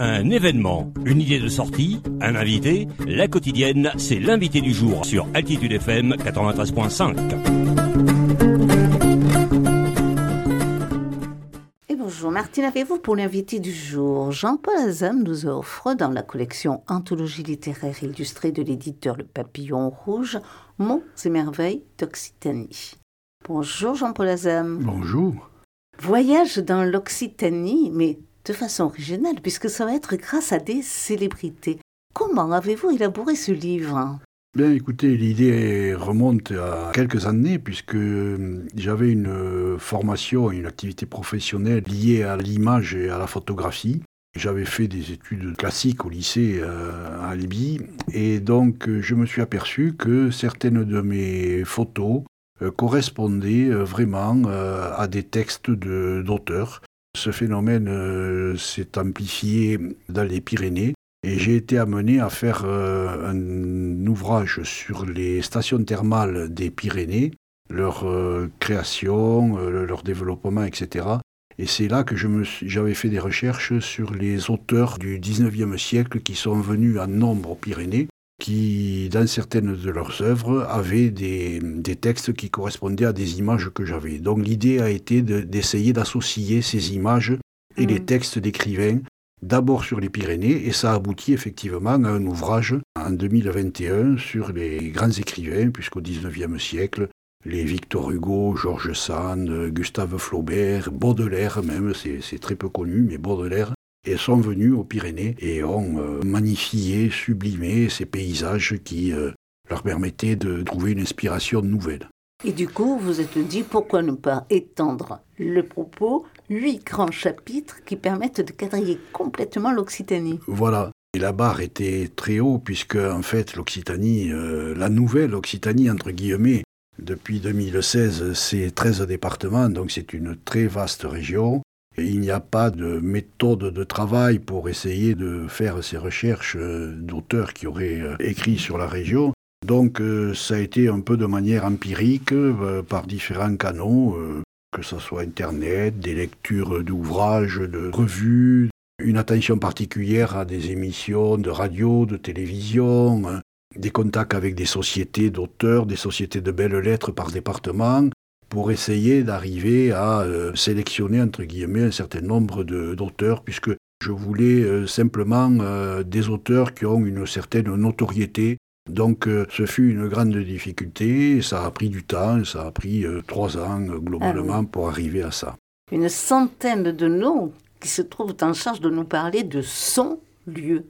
Un événement, une idée de sortie, un invité, la quotidienne, c'est l'invité du jour sur Altitude FM 93.5. Et bonjour Martine, avez-vous pour l'invité du jour Jean-Paul Azam nous offre dans la collection Anthologie littéraire illustrée de l'éditeur Le Papillon Rouge Monts et merveilles d'Occitanie. Bonjour Jean-Paul Azam. Bonjour. Voyage dans l'Occitanie, mais de façon originale, puisque ça va être grâce à des célébrités. Comment avez-vous élaboré ce livre? Bien, écoutez, l'idée remonte à quelques années, puisque euh, j'avais une formation, une activité professionnelle liée à l'image et à la photographie. J'avais fait des études classiques au lycée euh, à Libye, et donc euh, je me suis aperçu que certaines de mes photos correspondaient vraiment à des textes d'auteurs. Ce phénomène euh, s'est amplifié dans les Pyrénées et j'ai été amené à faire euh, un ouvrage sur les stations thermales des Pyrénées, leur euh, création, leur développement, etc. Et c'est là que j'avais fait des recherches sur les auteurs du 19e siècle qui sont venus en nombre aux Pyrénées qui, dans certaines de leurs œuvres, avaient des, textes qui correspondaient à des images que j'avais. Donc l'idée a été d'essayer d'associer ces images et les mm. textes d'écrivains, d'abord sur les Pyrénées, et ça aboutit effectivement à un ouvrage en 2021 sur les grands écrivains, puisqu'au XIXe siècle, les Victor Hugo, Georges Sand, Gustave Flaubert, Baudelaire même, c'est très peu connu, mais Baudelaire et sont venus aux Pyrénées et ont euh, magnifié, sublimé ces paysages qui euh, leur permettaient de trouver une inspiration nouvelle. Et du coup, vous êtes dit pourquoi ne pas étendre le propos, huit grands chapitres qui permettent de quadriller complètement l'Occitanie? Voilà. Et la barre était très haut puisque en fait l'Occitanie, euh, la nouvelle Occitanie entre guillemets, depuis 2016, c'est 13 départements, donc c'est une très vaste région. Il n'y a pas de méthode de travail pour essayer de faire ces recherches euh, d'auteurs qui auraient euh, écrit sur la région. Donc euh, ça a été un peu de manière empirique, par différents canaux, que ce soit Internet, des lectures d'ouvrages, de revues, une attention particulière à des émissions de radio, de télévision, des contacts avec des sociétés d'auteurs, des sociétés de belles lettres par département, pour essayer d'arriver à euh, sélectionner, entre guillemets, un certain nombre d'auteurs, puisque je voulais euh, simplement euh, des auteurs qui ont une certaine notoriété. Donc ce fut une grande difficulté, ça a pris du temps, ça a pris trois ans globalement ah pour arriver à ça. Une centaine de noms qui se trouvent en charge de nous parler de son lieu.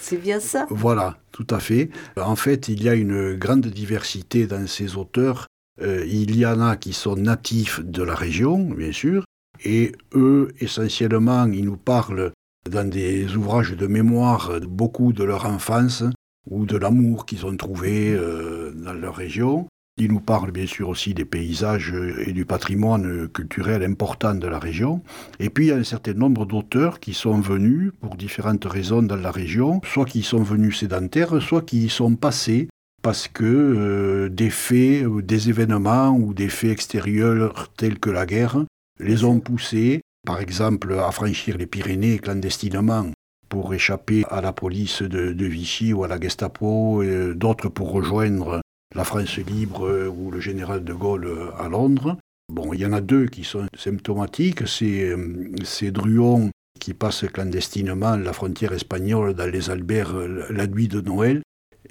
C'est bien ça? Voilà, tout à fait. En fait, il y a une grande diversité dans ces auteurs euh, il y en a qui sont natifs de la région, bien sûr, et eux, essentiellement, ils nous parlent dans des ouvrages de mémoire beaucoup de leur enfance ou de l'amour qu'ils ont trouvé euh, dans leur région. Ils nous parlent bien sûr aussi des paysages et du patrimoine culturel important de la région. Et puis il y a un certain nombre d'auteurs qui sont venus pour différentes raisons dans la région, soit qui sont venus sédentaires, soit qui y sont passés parce que euh, des faits, des événements ou des faits extérieurs tels que la guerre les ont poussés, par exemple, à franchir les Pyrénées clandestinement pour échapper à la police de, Vichy ou à la Gestapo, et d'autres pour rejoindre la France libre ou le général de Gaulle à Londres. Bon, il y en a deux qui sont symptomatiques, c'est euh, Druon qui passe clandestinement la frontière espagnole dans les Alberts la nuit de Noël,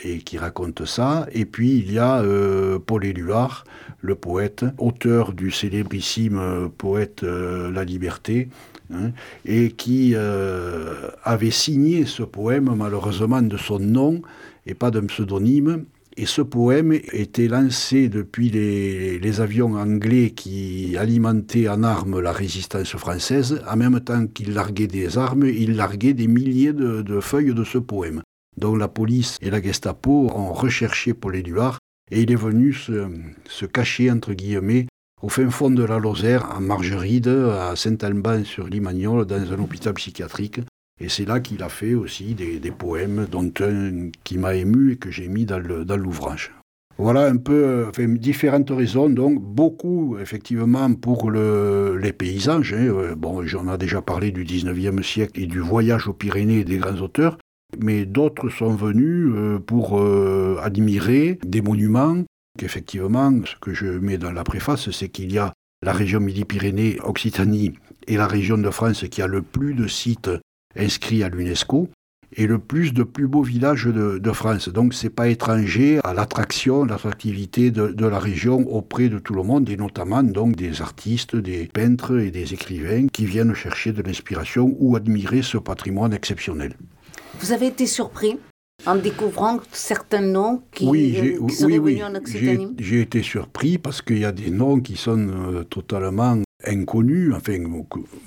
et qui raconte ça. Et puis il y a euh, Paul Éluard, le poète, auteur du célébrissime euh, poète euh, La Liberté, hein, et qui avait signé ce poème malheureusement de son nom et pas d'un pseudonyme. Et ce poème était lancé depuis les, avions anglais qui alimentaient en armes la résistance française. En même temps qu'il larguait des armes, il larguait des milliers de feuilles de ce poème. Donc la police et la Gestapo ont recherché Paul Éluard et il est venu se, cacher, entre guillemets, au fin fond de la Lozère, à Margeride, à Saint-Alban sur Limagnol, dans un hôpital psychiatrique. Et c'est là qu'il a fait aussi des, poèmes, dont un qui m'a ému et que j'ai mis dans l'ouvrage. Voilà un peu enfin, différentes raisons. Donc, beaucoup, effectivement, pour le, les paysages. Hein. Bon, j'en ai déjà parlé du 19e siècle et du voyage aux Pyrénées des grands auteurs. Mais d'autres sont venus pour admirer des monuments. Effectivement, ce que je mets dans la préface, c'est qu'il y a la région Midi-Pyrénées, Occitanie et la région de France qui a le plus de sites inscrits à l'UNESCO et le plus de plus beaux villages de, France. Donc c'est pas étranger à l'attraction, l'attractivité de, la région auprès de tout le monde et notamment donc des artistes, des peintres et des écrivains qui viennent chercher de l'inspiration ou admirer ce patrimoine exceptionnel. Vous avez été surpris en découvrant certains noms qui, oui, euh, qui seraient venus en Occitanie? J'ai été surpris parce qu'il y a des noms qui sont euh, totalement inconnus. Enfin,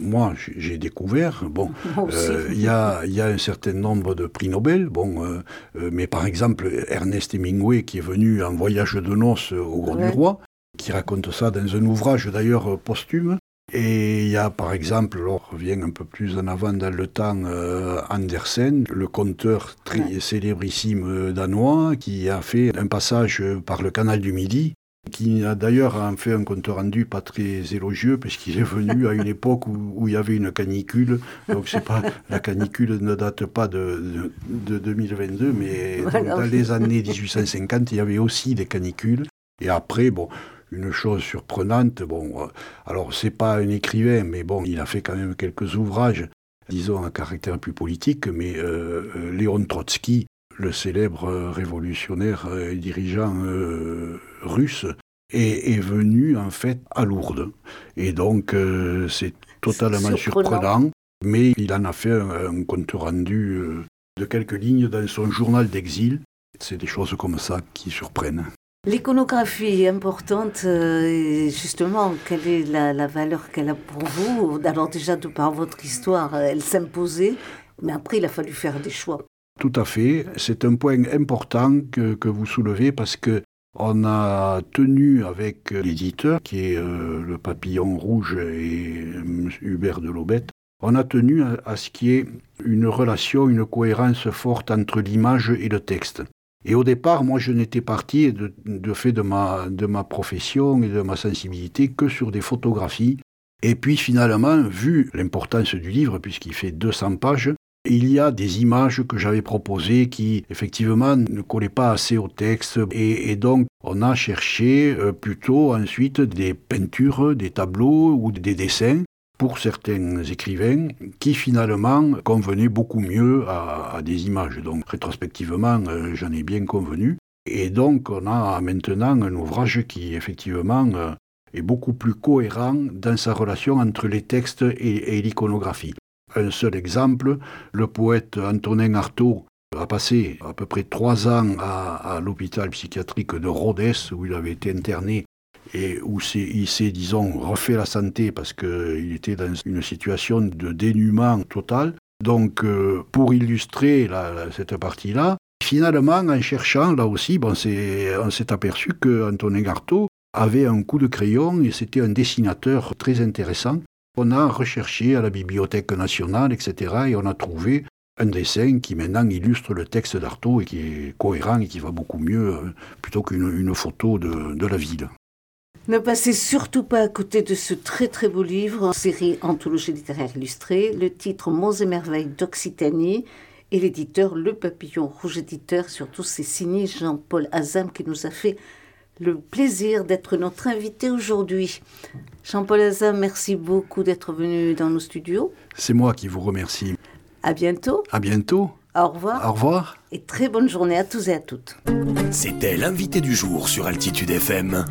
moi, j'ai découvert. Bon, euh, il y, a, y, a, un certain nombre de prix Nobel. Bon, mais par exemple, Ernest Hemingway, qui est venu en voyage de noces au Grand du Roi, qui raconte ça dans un ouvrage d'ailleurs posthume. Et il y a par exemple, on revient un peu plus en avant dans le temps, euh, Andersen, le conteur très célébrissime euh, danois, qui a fait un passage par le canal du Midi, qui a d'ailleurs fait un compte rendu pas très élogieux, puisqu'il est venu à une époque où, il y avait une canicule. Donc c'est pas la canicule ne date pas de, de, 2022, mais dans les années 1850, il y avait aussi des canicules. Et après, bon, une chose surprenante. Bon, euh, alors c'est pas un écrivain, mais bon, il a fait quand même quelques ouvrages, disons à caractère plus politique. Mais euh, euh, Léon Trotsky, le célèbre révolutionnaire et dirigeant russe, est, venu en fait à Lourdes. Et donc c'est totalement surprenant. mais il en a fait un compte rendu de quelques lignes dans son journal d'exil. C'est des choses comme ça qui surprennent. L'iconographie est importante, euh, justement, quelle est la, valeur qu'elle a pour vous? Alors déjà, de par votre histoire, elle s'imposait, mais après, il a fallu faire des choix. Tout à fait. C'est un point important que, vous soulevez parce que on a tenu avec l'éditeur, qui est euh, le Papillon Rouge et Hubert de Lobette, on a tenu à ce qu'il y ait une relation, une cohérence forte entre l'image et le texte. Et au départ, moi, je n'étais parti de, fait de ma, profession et de ma sensibilité que sur des photographies. Et puis finalement, vu l'importance du livre, puisqu'il fait 200 pages, il y a des images que j'avais proposées qui, effectivement, ne collaient pas assez au texte. Et, donc, on a cherché euh, plutôt ensuite des peintures, des tableaux ou des dessins pour certains écrivains qui finalement convenaient beaucoup mieux à, des images. Donc rétrospectivement, euh, j'en ai bien convenu. Et donc on a maintenant un ouvrage qui effectivement euh, est beaucoup plus cohérent dans sa relation entre les textes et, l'iconographie. Un seul exemple, le poète Antonin Artaud a passé à peu près trois ans à, à l'hôpital psychiatrique de Rhodes, où il avait été interné et où il s'est, disons, refait la santé parce qu'il était dans une situation de dénuement total. Donc, euh, pour illustrer cette partie-là, finalement, en cherchant, là aussi, bon, on s'est aperçu qu'Antonin Garteau avait un coup de crayon et c'était un dessinateur très intéressant. On a recherché à la Bibliothèque nationale, etc., et on a trouvé un dessin qui maintenant illustre le texte d'Artaud et qui est cohérent et qui va beaucoup mieux euh, plutôt qu'une photo de la ville. Ne passez surtout pas à côté de ce très très beau livre en série Anthologie littéraire illustrée, le titre Mots et merveilles d'Occitanie et l'éditeur Le Papillon Rouge éditeur, surtout c'est signé Jean-Paul Azam qui nous a fait le plaisir d'être notre invité aujourd'hui. Jean-Paul Azam, merci beaucoup d'être venu dans nos studios. C'est moi qui vous remercie. À bientôt. À bientôt. Au revoir. Au revoir. Et très bonne journée à tous et à toutes. C'était l'invité du jour sur Altitude FM.